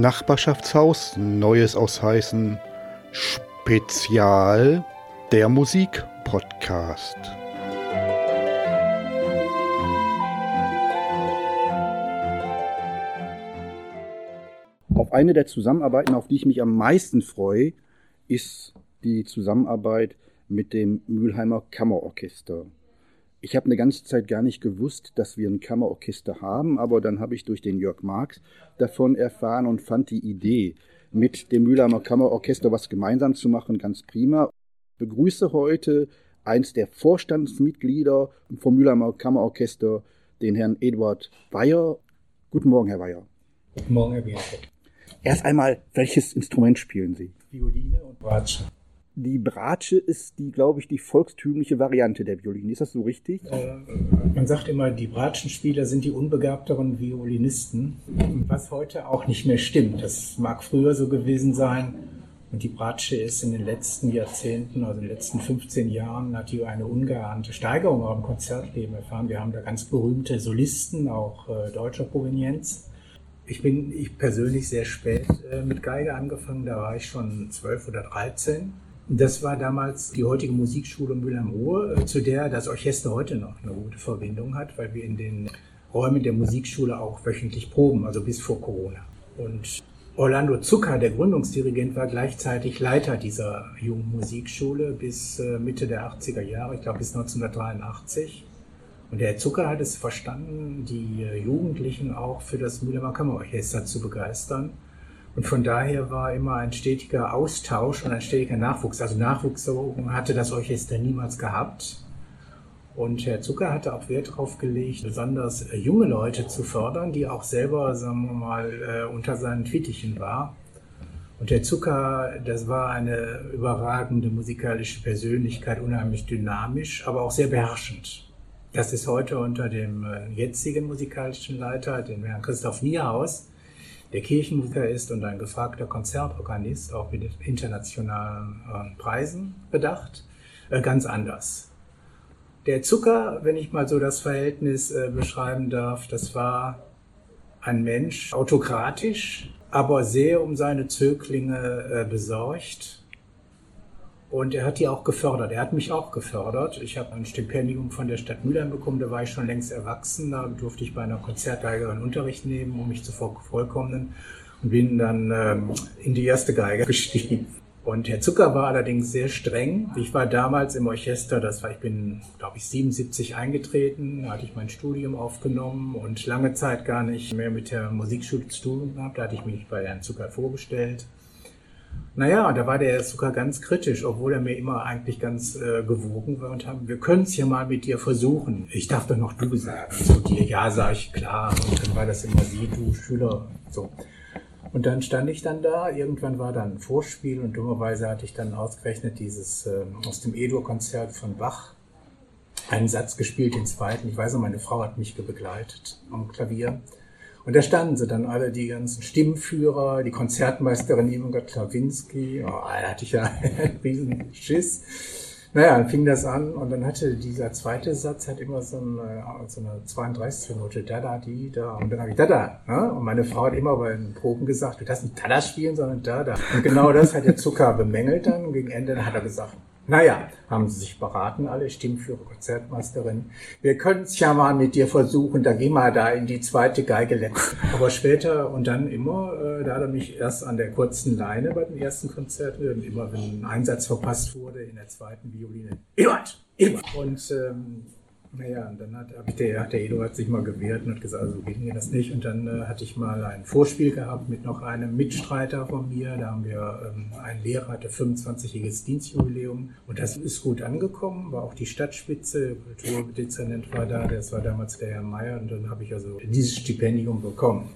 Nachbarschaftshaus, Neues aus Heißen, Spezial, der Musikpodcast. Auf eine der Zusammenarbeiten, auf die ich mich am meisten freue, ist die Zusammenarbeit mit dem Mülheimer Kammerorchester. Ich habe eine ganze Zeit gar nicht gewusst, dass wir ein Kammerorchester haben, aber dann habe ich durch den Jörg Marx davon erfahren und fand die Idee, mit dem Mülheimer Kammerorchester was gemeinsam zu machen, ganz prima. Ich begrüße heute eins der Vorstandsmitglieder vom Mülheimer Kammerorchester, den Herrn Eduard Weyer. Guten Morgen, Herr Weyer. Guten Morgen, Herr Bierstedt. Erst einmal, welches Instrument spielen Sie? Violine und Bratsche. Die Bratsche ist die, glaube ich, die volkstümliche Variante der Violine. Ist das so richtig? Äh, man sagt immer, die Bratschenspieler sind die unbegabteren Violinisten, was heute auch nicht mehr stimmt. Das mag früher so gewesen sein. Und die Bratsche ist in den letzten Jahrzehnten, also in den letzten 15 Jahren, hat die eine ungeahnte Steigerung auch im Konzertleben erfahren. Wir haben da ganz berühmte Solisten, auch äh, deutscher Provenienz. Ich bin ich persönlich sehr spät äh, mit Geige angefangen, da war ich schon 12 oder 13 das war damals die heutige Musikschule Mülheim-Ruhr, äh, zu der das Orchester heute noch eine gute Verbindung hat, weil wir in den Räumen der Musikschule auch wöchentlich proben, also bis vor Corona. Und Orlando Zucker, der Gründungsdirigent, war gleichzeitig Leiter dieser jungen Musikschule bis äh, Mitte der 80er Jahre, ich glaube bis 1983. Und der Herr Zucker hat es verstanden, die äh, Jugendlichen auch für das Mülheimer Kammerorchester zu begeistern und von daher war immer ein stetiger Austausch und ein stetiger Nachwuchs. Also Nachwuchs hatte das Orchester niemals gehabt. Und Herr Zucker hatte auch Wert darauf gelegt, besonders äh, junge Leute zu fördern, die auch selber, sagen wir mal, äh, unter seinen Fittichen war. Und Herr Zucker, das war eine überragende musikalische Persönlichkeit, unheimlich dynamisch, aber auch sehr beherrschend. Das ist heute unter dem äh, jetzigen musikalischen Leiter, dem Herrn Christoph Niehaus, der Kirchenmusiker ist und ein gefragter Konzertorganist, auch mit internationalen äh, Preisen bedacht, äh, ganz anders. Der Zucker, wenn ich mal so das Verhältnis äh, beschreiben darf, das war ein Mensch, autokratisch, aber sehr um seine Zöglinge besorgt und er hat die auch gefördert. Er hat mich auch gefördert. Ich habe ein Stipendium von der Stadt Mülheim bekommen. Da war ich schon längst erwachsen. Da durfte ich bei einer Konzertgeigerin Unterricht nehmen, um mich zu vervollkommnen. Und bin dann ähm, in die erste Geige gestiegen. Und Herr Zucker war allerdings sehr streng. Ich war damals im Orchester, das war, ich bin, glaube ich, 77 eingetreten, da hatte ich mein Studium aufgenommen und lange Zeit gar nicht mehr mit der Musikschule zu tun gehabt. Da hatte ich mich bei Herrn Zucker vorgestellt. Naja, da war der sogar ganz kritisch, obwohl er mir immer eigentlich ganz äh, gewogen war und haben, wir können es ja mal mit dir versuchen. Ich darf doch noch du sagen. Zu dir, ja, sag ich, klar. Und dann war das immer sie, du, Schüler, so. Und dann stand ich dann da, irgendwann war dann ein Vorspiel und dummerweise hatte ich dann ausgerechnet dieses äh, aus dem Edur-Konzert von Bach einen Satz gespielt, den zweiten. Ich weiß noch, meine Frau hat mich begleitet am Klavier. Und da standen sie dann alle, die ganzen Stimmführer, die Konzertmeisterin Irmgard Klawinski. Oh, da hatte ich ja einen riesen Schiss. Naja, dann fing das an und dann hatte dieser zweite Satz hat immer so eine, so eine 32 Note, da, da, die, da. Und dann habe ich da, da. Ne? Und meine Frau hat immer bei den Proben gesagt, du darfst nicht da, da spielen, sondern da, da. Und genau das hat der Zucker bemängelt dann. Gegen Ende hat er gesagt, naja, haben sie sich beraten, alle Stimmführer, Konzertmeisterin. Wir können es ja mal mit dir versuchen, da geh mal da in die zweite Geige. Aber später und dann immer, äh, da hat er mich erst an der kurzen Leine bei den ersten Konzerten, und immer wenn ein Einsatz verpasst wurde, in der zweiten Violine. Eduard! Eduard! Und ähm, naja, und dann hat, der, hat der Eduard sich mal gewehrt und hat gesagt, also geht mir das nicht. Und dann äh, hatte ich mal ein Vorspiel gehabt mit noch einem Mitstreiter von mir. Da haben wir, ähm, ein Lehrer hatte 25-jähriges Dienstjubiläum. Und das ist gut angekommen, war auch die Stadtspitze, Kulturdezernent war da, das war damals der Herr Meier. Und dann habe ich also dieses Stipendium bekommen.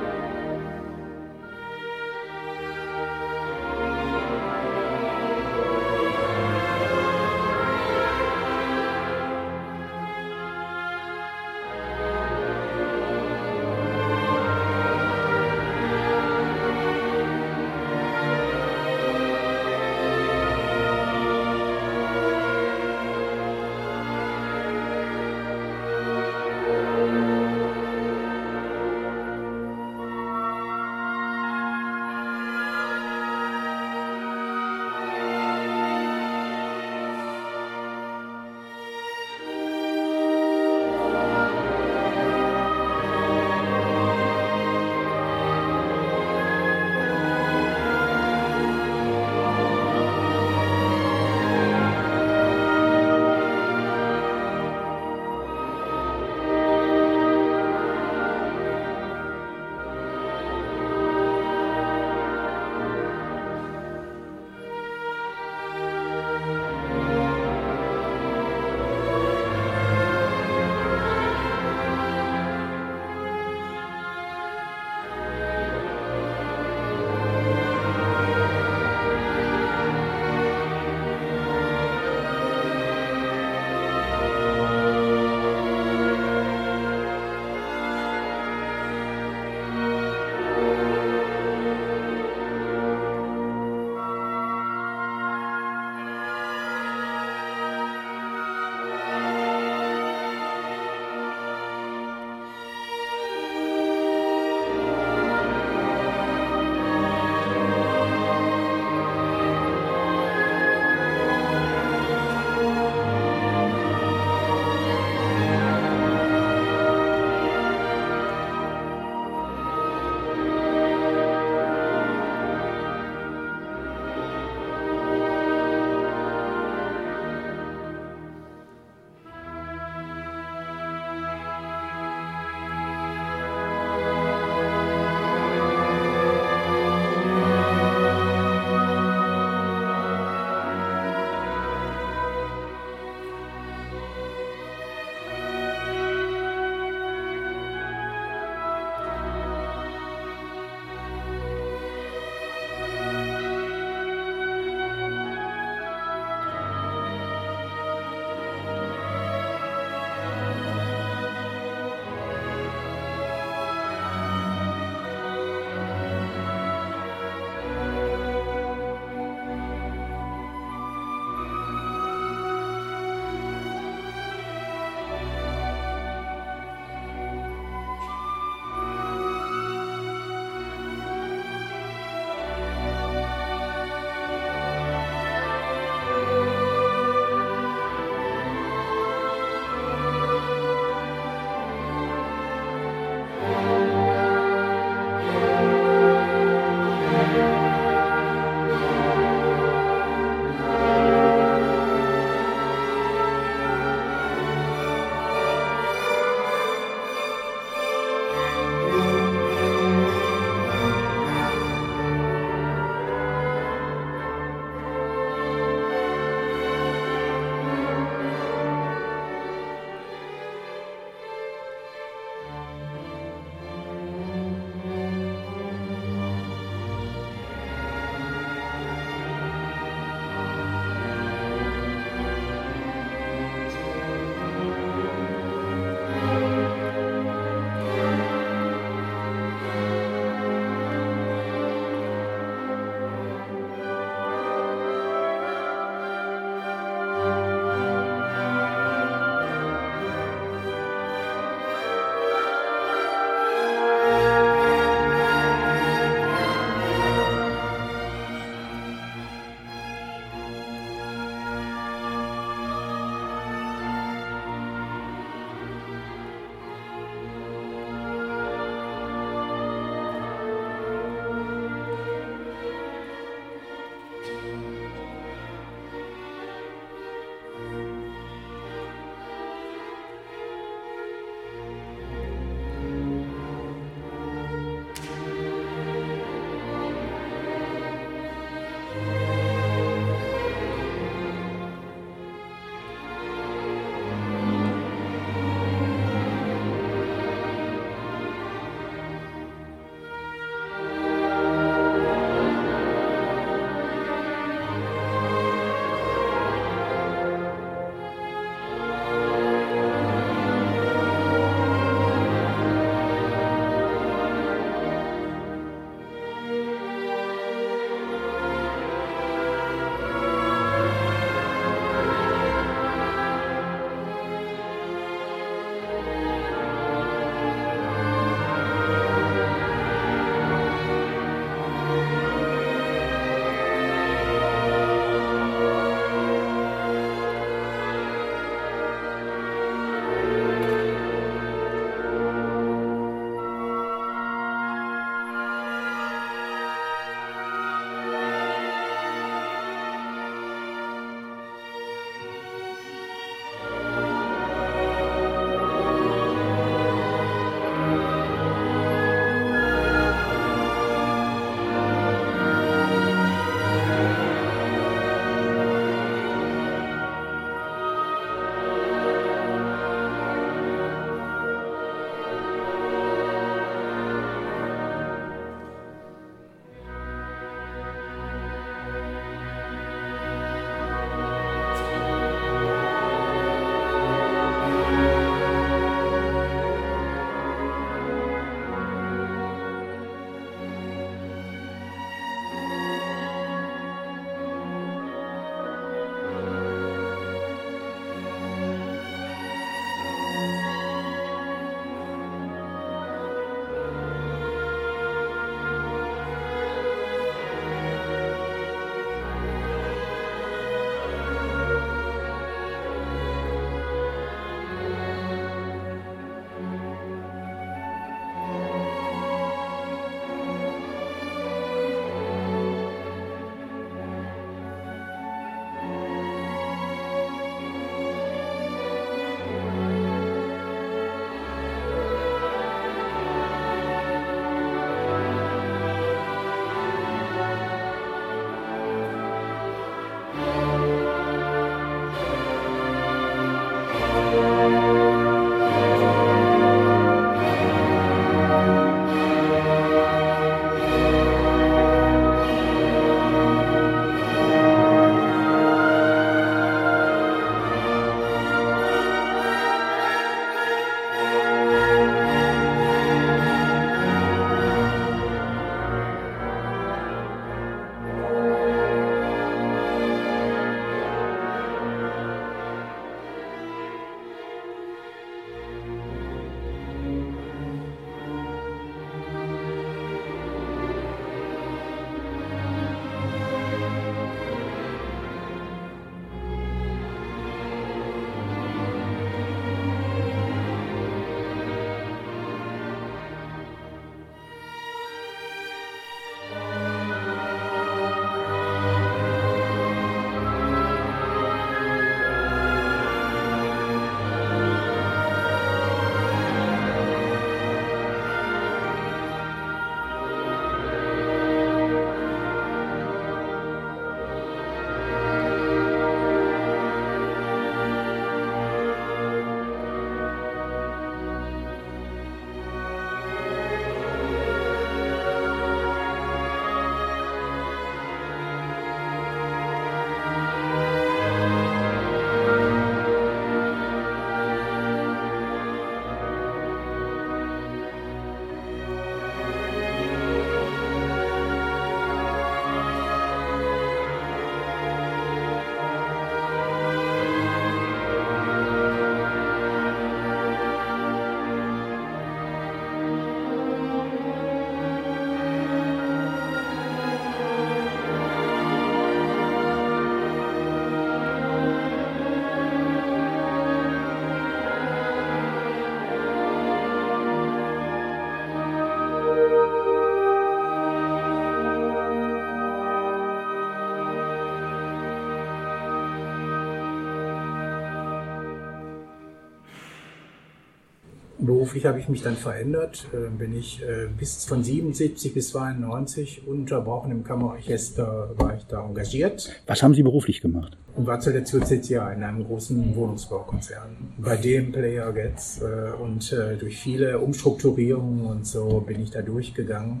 Beruflich habe ich mich dann verändert. Äh, bin ich äh, bis von 77 bis 92 ununterbrochen im Kammerorchester war ich da engagiert. Was haben Sie beruflich gemacht? Und war zuletzt Justitia in einem großen Wohnungsbaukonzern. Bei dem Player Gets äh, und durch viele Umstrukturierungen und so bin ich da durchgegangen.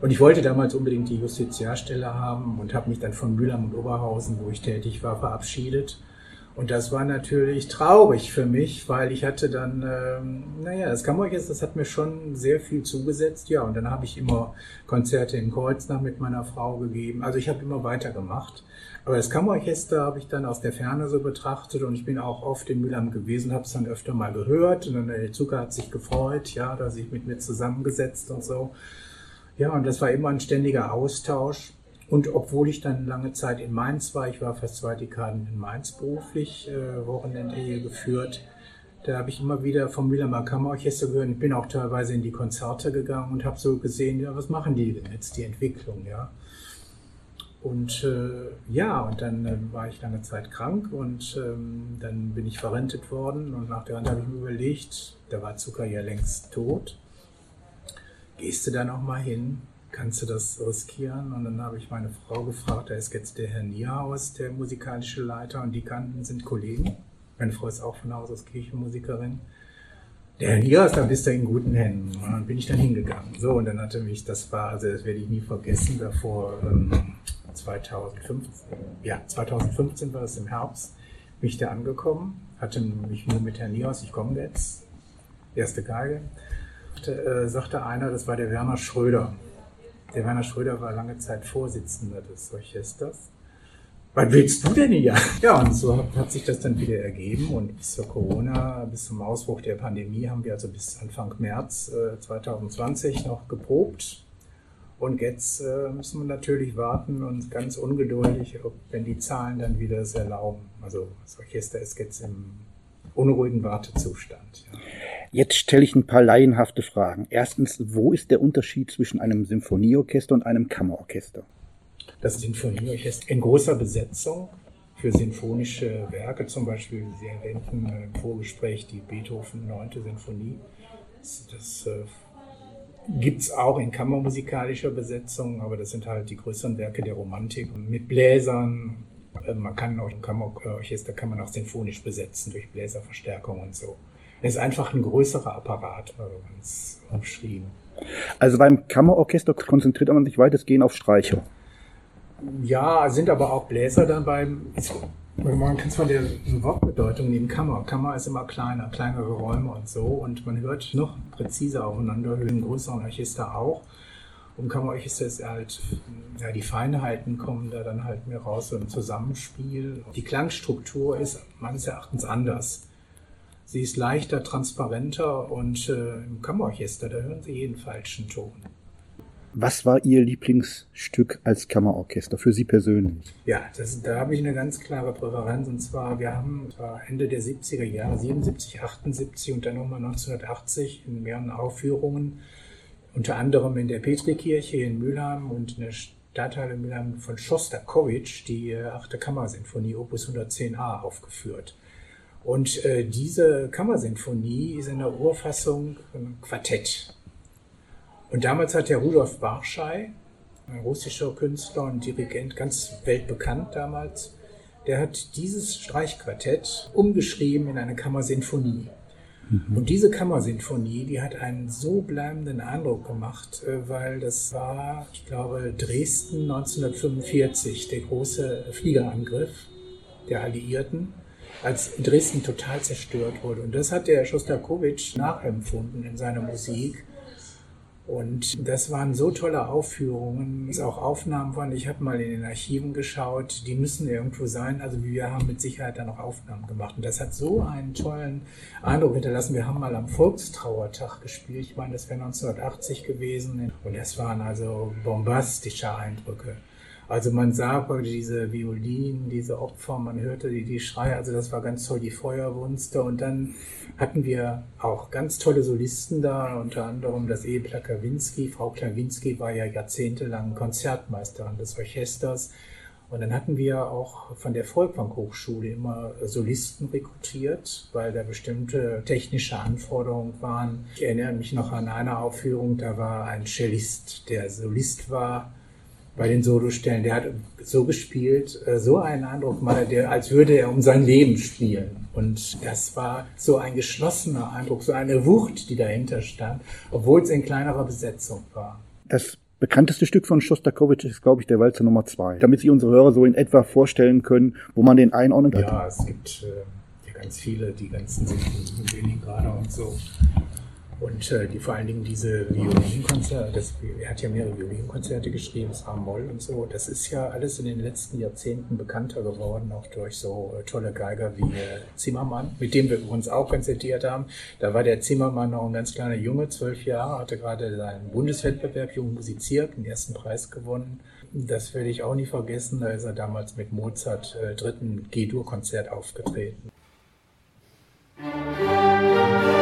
Und ich wollte damals unbedingt die Justitiarstelle haben und habe mich dann von Mühlheim und Oberhausen, wo ich tätig war, verabschiedet und das war natürlich traurig für mich, weil ich hatte dann, ähm, naja, das Kammerorchester, das hat mir schon sehr viel zugesetzt. Ja, und dann habe ich immer Konzerte in Kreuznach mit meiner Frau gegeben. Also ich habe immer weitergemacht. Aber das Kammerorchester habe ich dann aus der Ferne so betrachtet und ich bin auch oft in Mülheim gewesen, habe es dann öfter mal gehört und dann der Zucker hat sich gefreut, ja, da sich mit mir zusammengesetzt und so. Ja, und das war immer ein ständiger Austausch. Und obwohl ich dann lange Zeit in Mainz war, ich war fast zwei Dekaden in Mainz beruflich, äh, Wochenende hier geführt, da habe ich immer wieder vom Mühlheimer Kammerorchester gehört. Ich bin auch teilweise in die Konzerte gegangen und habe so gesehen, ja, was machen die denn jetzt, die Entwicklung, ja. Und äh, ja, und dann äh, war ich lange Zeit krank und ähm, dann bin ich verrentet worden und nach der Rente habe ich mir überlegt, da war Zucker ja längst tot. Gehst du da noch mal hin? Kannst du das riskieren? Und dann habe ich meine Frau gefragt, da ist jetzt der Herr Nierhaus, der musikalische Leiter, und die kannten sind Kollegen. Meine Frau ist auch von Haus aus Kirchenmusikerin. Der Herr Nierhaus, da bist du in guten Händen. Und dann bin ich dann hingegangen. So, und dann hatte mich, das war, also das werde ich nie vergessen, davor ähm, 2015, ja, 2015 war es im Herbst, bin ich da angekommen, hatte mich nur mit Herrn Nierhaus, ich komme jetzt, erste Geige, äh, sagte einer, das war der Werner Schröder. Der Werner Schröder war lange Zeit Vorsitzender des Orchesters. Was willst du denn hier? Ja, und so hat, sich das dann wieder ergeben und bis zur Corona, bis zum Ausbruch der Pandemie haben wir also bis Anfang März äh, 2020 noch geprobt. Und jetzt äh, müssen wir natürlich warten und ganz ungeduldig, ob, wenn die Zahlen dann wieder es erlauben. Also das Orchester ist jetzt im unruhigen Wartezustand. Ja. Jetzt stelle ich ein paar laienhafte Fragen. Erstens, wo ist der Unterschied zwischen einem Symphonieorchester und einem Kammerorchester? Das Sinfonieorchester in großer Besetzung für sinfonische Werke, zum Beispiel, Sie erwähnten im Vorgespräch die Beethoven 9. Sinfonie. Das, äh, gibt es auch in kammermusikalischer Besetzung, aber das sind halt die größeren Werke der Romantik mit Bläsern. Äh, man kann auch im Kammerorchester kann man auch sinfonisch besetzen durch Bläserverstärkung und so. Es ist einfach ein größerer Apparat, ganz umschrieben. Also beim Kammerorchester konzentriert man sich weitestgehend auf Streicher. Ja, sind aber auch Bläser dann beim. Man kann es von der Wortbedeutung nehmen, Kammer. Kammer ist immer kleiner, kleinere Räume und so. Und man hört noch präziser aufeinander, hören größeren Orchester auch. Und Kammerorchester ist halt, ja, die Feinheiten kommen da dann halt mehr raus so im Zusammenspiel. Die Klangstruktur ist meines Erachtens anders. Sie ist leichter, transparenter und äh, im Kammerorchester, da hören Sie jeden falschen Ton. Was war Ihr Lieblingsstück als Kammerorchester für Sie persönlich? Ja, das, da habe ich eine ganz klare Präferenz. Und zwar, wir haben Ende der 70er Jahre, 77, 78 und dann nochmal 1980 in mehreren Aufführungen, unter anderem in der Petrikirche in Mülheim und in der Stadthalle Mülheim von Schostakowitsch die äh, achte Kammersinfonie Opus 110a aufgeführt. Und äh, diese Kammersinfonie ist in der Urfassung ein Quartett. Und damals hat der Rudolf Barschei, ein russischer Künstler und Dirigent, ganz weltbekannt damals, der hat dieses Streichquartett umgeschrieben in eine Kammersinfonie. Mhm. Und diese Kammersinfonie, die hat einen so bleibenden Eindruck gemacht, äh, weil das war, ich glaube, Dresden 1945, der große Fliegerangriff der Alliierten als Dresden total zerstört wurde. Und das hat der Schostakowitsch nachempfunden in seiner Musik. Und das waren so tolle Aufführungen, es auch Aufnahmen waren. Ich habe mal in den Archiven geschaut, die müssen irgendwo sein. Also wir haben mit Sicherheit da noch Aufnahmen gemacht. Und das hat so einen tollen Eindruck hinterlassen. Wir haben mal am Volkstrauertag gespielt. Ich meine, das wäre 1980 gewesen. Und das waren also bombastische Eindrücke. Also man sah diese Violinen, diese Opfer, man hörte die, die Schreie, also das war ganz toll, die Feuerwunster. Und dann hatten wir auch ganz tolle Solisten da, unter anderem das Ehepaar Klawinski. Frau Klawinski war ja jahrzehntelang Konzertmeisterin des Orchesters. Und dann hatten wir auch von der Volkwang Hochschule immer Solisten rekrutiert, weil da bestimmte technische Anforderungen waren. Ich erinnere mich noch an eine Aufführung, da war ein Cellist, der Solist war bei den Solostellen. Der hat so gespielt, äh, so einen Eindruck mal, der, als würde er um sein Leben spielen. Und das war so ein geschlossener Eindruck, so eine Wucht, die dahinter stand, obwohl es in kleinerer Besetzung war. Das bekannteste Stück von Shostakovich ist, glaube ich, der Walzer Nummer zwei. Damit sich unsere Hörer so in etwa vorstellen können, wo man den einordnen kann. Ja, es gibt äh, ja ganz viele, die ganzen sind in Leningrad und so. Und äh, die vor allen Dingen diese Violinkonzerte, er hat ja mehrere Violinkonzerte geschrieben, das Moll und so. Das ist ja alles in den letzten Jahrzehnten bekannter geworden, auch durch so äh, tolle Geiger wie äh, Zimmermann, mit dem wir uns auch konzertiert haben. Da war der Zimmermann noch ein ganz kleiner Junge, zwölf Jahre, hatte gerade seinen Bundeswettbewerb Jung musiziert, den ersten Preis gewonnen. Das werde ich auch nie vergessen. Da ist er damals mit Mozart äh, dritten G-Dur-Konzert aufgetreten. Ich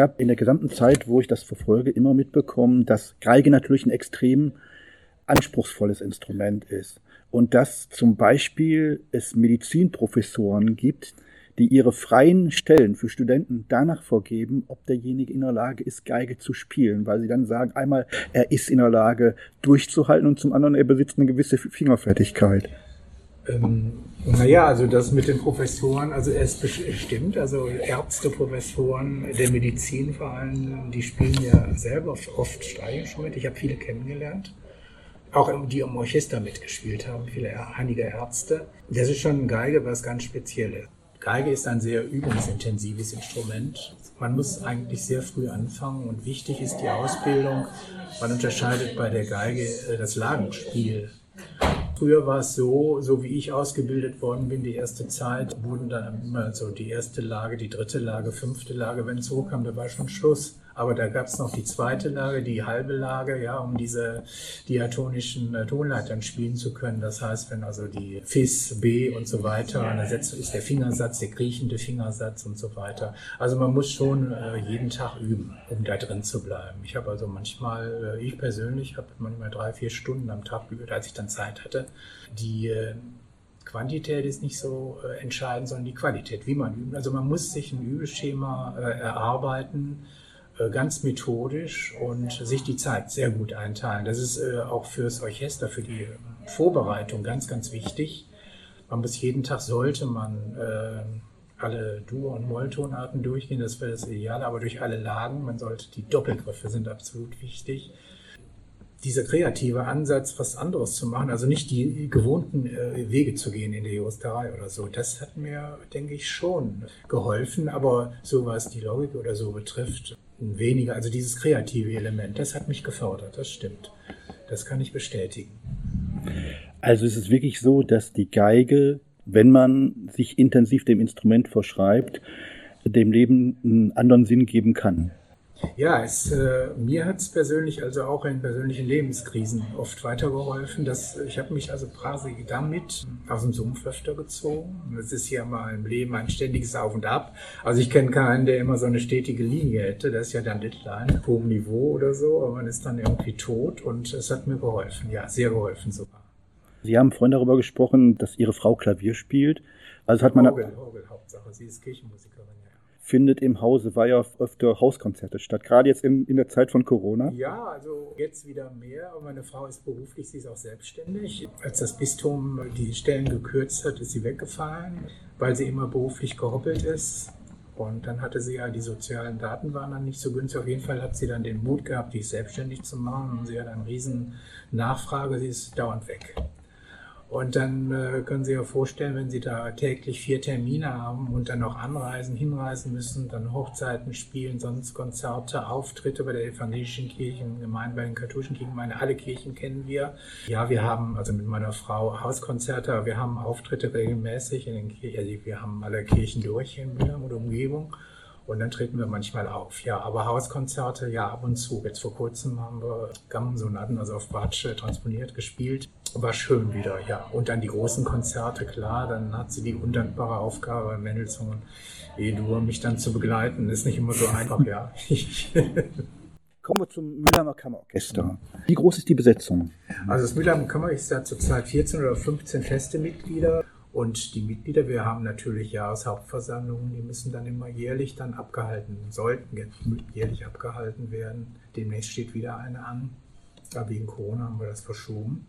habe in der gesamten Zeit, wo ich das verfolge, immer mitbekommen, dass Geige natürlich ein extrem anspruchsvolles Instrument ist. Und dass zum Beispiel es Medizinprofessoren gibt, die ihre freien Stellen für Studenten danach vorgeben, ob derjenige in der Lage ist, Geige zu spielen, weil sie dann sagen, einmal, er ist in der Lage durchzuhalten und zum anderen, er besitzt eine gewisse Fingerfertigkeit. Ähm, naja, also das mit den Professoren, also es bestimmt, also Ärzte, Professoren der Medizin vor allem, die spielen ja selber oft Streicherinstrumente. Ich habe viele kennengelernt, auch die im Orchester mitgespielt haben, viele einige Ärzte. Das ist schon Geige was ganz Spezielles. Geige ist ein sehr übungsintensives Instrument. Man muss eigentlich sehr früh anfangen und wichtig ist die Ausbildung. Man unterscheidet bei der Geige äh, das Lagenspiel Früher war es so, so wie ich ausgebildet worden bin, die erste Zeit, wurden dann immer so die erste Lage, die dritte Lage, fünfte Lage, wenn es hochkam, da war schon Schluss. Aber da gab es noch die zweite Lage, die halbe Lage, ja, um diese diatonischen äh, Tonleitern spielen zu können. Das heißt, wenn also die Fis, B und so weiter, dann ist der Fingersatz, der kriechende Fingersatz und so weiter. Also man muss schon äh, jeden Tag üben, um da drin zu bleiben. Ich habe also manchmal, äh, ich persönlich habe manchmal drei, vier Stunden am Tag geübt, als ich dann Zeit hatte. Die äh, Quantität ist nicht so äh, entscheidend, sondern die Qualität, wie man übt. Also man muss sich ein Übeschema äh, erarbeiten, ganz methodisch und sich die Zeit sehr gut einteilen. Das ist äh, auch fürs Orchester, für die Vorbereitung ganz, ganz wichtig. Man muss jeden Tag sollte man äh, alle Dur- und Molltonarten durchgehen, das wäre das Ideale, aber durch alle Lagen, man sollte, die Doppelgriffe sind absolut wichtig. Dieser kreative Ansatz, was anderes zu machen, also nicht die gewohnten äh, Wege zu gehen in der Juristerei oder so, das hat mir, denke ich, schon geholfen, aber so was die Logik oder so betrifft, weniger, also dieses kreative Element, das hat mich gefördert, das stimmt. Das kann ich bestätigen. Also es ist wirklich so, dass die Geige, wenn man sich intensiv dem Instrument verschreibt, dem Leben einen anderen Sinn geben kann. Ja, es, äh, mir hat es persönlich, also auch in persönlichen Lebenskrisen, oft weitergeholfen. Dass, ich habe mich also quasi damit aus dem Sumpf öfter gezogen. Es ist ja mal im Leben ein ständiges Auf und Ab. Also ich kenne keinen, der immer so eine stetige Linie hätte. Das ist ja dann Deadline, auf hohem Niveau oder so, aber man ist dann irgendwie tot und es hat mir geholfen. Ja, sehr geholfen sogar. Sie haben vorhin darüber gesprochen, dass Ihre Frau Klavier spielt. Also hat man. Orgel, Orgel, Hauptsache. Sie ist Kirchenmusikerin findet im Hause Weiher öfter Hauskonzerte statt, gerade jetzt in, in der Zeit von Corona? Ja, also jetzt wieder mehr. Meine Frau ist beruflich, sie ist auch selbstständig. Als das Bistum die Stellen gekürzt hat, ist sie weggefallen, weil sie immer beruflich gehoppelt ist. Und dann hatte sie ja, die sozialen Daten waren dann nicht so günstig. Auf jeden Fall hat sie dann den Mut gehabt, die selbstständig zu machen. Und sie hat eine riesen Nachfrage, sie ist dauernd weg. Und dann äh, können Sie sich ja vorstellen, wenn Sie da täglich vier Termine haben und dann noch anreisen, hinreisen müssen, dann Hochzeiten spielen, sonst Konzerte, Auftritte bei der evangelischen Kirchengemeinde, bei den katholischen Kirchengemeinden, alle Kirchen kennen wir. Ja, wir haben also mit meiner Frau Hauskonzerte, wir haben Auftritte regelmäßig in den Kirchen, also wir haben alle Kirchen durch in Mülheim oder Umgebung. Und dann treten wir manchmal auf. Ja, aber Hauskonzerte, ja, ab und zu. Jetzt vor kurzem haben wir Gammensonaten, also auf Bratsche transponiert, gespielt. War schön wieder, ja. Und dann die großen Konzerte, klar, dann hat sie die undankbare Aufgabe, Mendelssohn und E-Dur, mich dann zu begleiten. Ist nicht immer so einfach, ja. Kommen wir zum Mülheimer Kammerorchester. Wie groß ist die Besetzung? Also das Mülheimer Kammerorchester hat zurzeit 14 oder 15 feste Mitglieder. Und die Mitglieder, wir haben natürlich Jahreshauptversammlungen, die müssen dann immer jährlich dann abgehalten, sollten jährlich abgehalten werden. Demnächst steht wieder eine an. Aber wegen Corona haben wir das verschoben.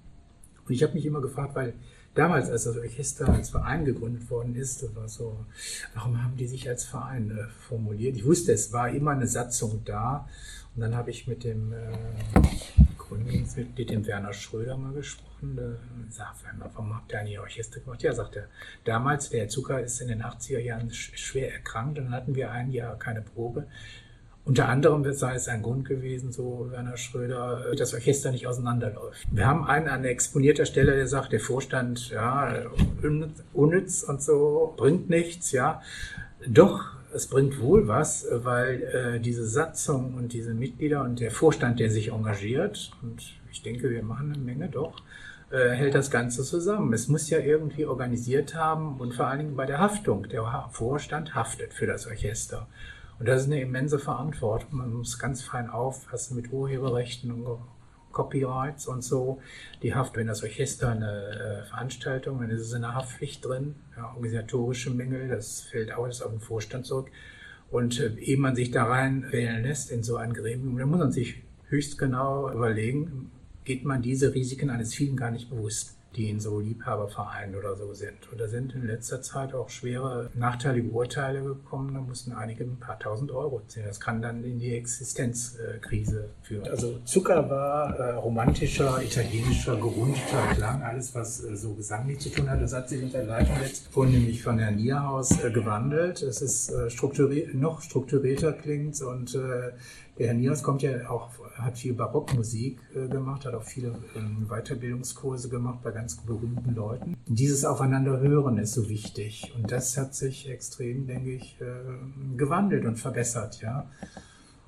Und ich habe mich immer gefragt, weil damals, als das Orchester als Verein gegründet worden ist, das war so, warum haben die sich als Verein äh, formuliert? Ich wusste, es war immer eine Satzung da. Und dann habe ich mit dem äh, Gründungsmitglied, dem Werner Schröder, mal gesprochen. Der sagt, warum habt ihr eigentlich Orchester gemacht? Ja, sagt er, damals, der Zucker ist in den 80er Jahren schwer erkrankt und dann hatten wir ein Jahr keine Probe. Unter anderem sei es ein Grund gewesen, so Werner Schröder, dass das Orchester nicht auseinanderläuft. Wir haben einen an exponierter Stelle, der sagt, der Vorstand, ja, unnütz und so, bringt nichts, ja. Doch, es bringt wohl was, weil äh, diese Satzung und diese Mitglieder und der Vorstand, der sich engagiert, und ich denke, wir machen eine Menge doch, hält das Ganze zusammen. Es muss ja irgendwie organisiert haben und vor allen Dingen bei der Haftung. Der Vorstand haftet für das Orchester. Und das ist eine immense Verantwortung. Man muss ganz fein aufpassen mit Urheberrechten und Copyrights und so. Die Haft, wenn das Orchester eine äh, Veranstaltung, dann ist es in der Haftpflicht drin. Ja, organisatorische Mängel, das fällt alles auf den Vorstand zurück. Und äh, ehe man sich da rein wählen lässt in so ein Gremium, dann muss man sich höchst genau überlegen, geht man diese Risiken eines vielen gar nicht bewusst die in so Liebhabervereinen oder so sind. Und da sind in letzter Zeit auch schwere nachteilige Urteile gekommen. Da mussten einige ein paar tausend Euro zählen. Das kann dann in die Existenzkrise führen. Also Zucker war äh, romantischer, italienischer, gerundeter Klang, alles was äh, so gesanglich zu tun hat. Das hat sich mit der Leitung jetzt vornehmlich von Herrn Nierhaus äh, gewandelt. Es ist äh, strukturiert, noch strukturierter klingt und äh, der Herr Nias kommt ja auch, hat viel Barockmusik äh, gemacht, hat auch viele ähm, Weiterbildungskurse gemacht bei ganz berühmten Leuten. Dieses Aufeinanderhören ist so wichtig und das hat sich extrem, denke ich, äh, gewandelt und verbessert, ja.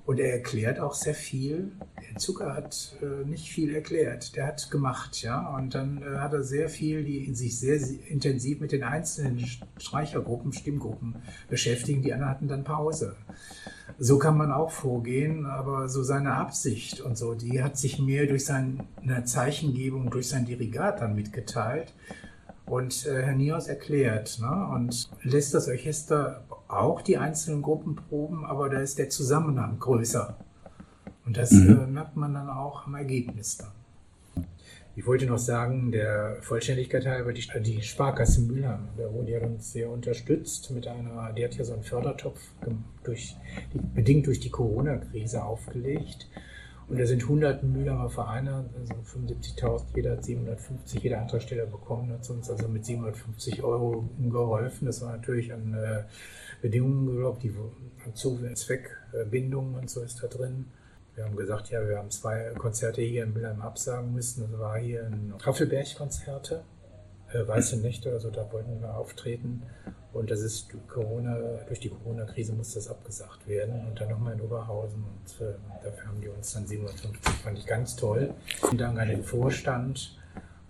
Und er erklärt auch sehr viel. Der Zucker hat äh, nicht viel erklärt, der hat gemacht, ja. Und dann äh, hat er sehr viel, die sich sehr, sehr, intensiv mit den einzelnen Streichergruppen, Stimmgruppen beschäftigen. Die anderen hatten dann Pause. So kann man auch vorgehen, aber so seine Absicht und so, die hat sich mehr durch seine Zeichengebung, durch sein Dirigat dann mitgeteilt. Und äh, Herr Nios erklärt ne, und lässt das Orchester auch die einzelnen Gruppen proben, aber da ist der Zusammenhang größer. Und das mhm. äh, merkt man dann auch am Ergebnis dann. Ich wollte noch sagen, der Vollständigkeit halber, die, die Sparkasse Mülheim, da wurde ja uns sehr unterstützt mit einer, die hat ja so einen Fördertopf durch, bedingt durch die Corona-Krise aufgelegt. Und da sind 100 Mühlheimer Vereine, also 75.000, jeder hat 750, jeder Antragsteller bekommen, hat uns also mit 750 Euro geholfen. Das war natürlich an äh, Bedingungen, ich, die Zweckbindungen und so ist da drin. Wir haben gesagt, ja, wir haben zwei Konzerte hier in Mülheim absagen müssen. Das war hier ein Raffelberg-Konzerte, äh, Weiße Nächte, also da wollten wir auftreten. Und das ist Corona, durch die Corona-Krise muss das abgesagt werden. Und dann nochmal in Oberhausen. Und äh, dafür haben die uns dann 750, fand ich ganz toll. Vielen Dank an den Vorstand.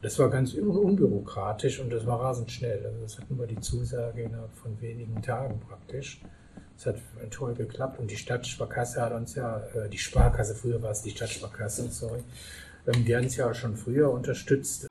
Das war ganz unbürokratisch und das war rasend schnell. Also das hatten wir die Zusage innerhalb von wenigen Tagen praktisch. Es hat toll geklappt und die Stadtsparkasse hat uns ja, äh, die Sparkasse, früher war es die Stadtsparkasse, sorry, ähm, die haben uns ja schon früher unterstützt.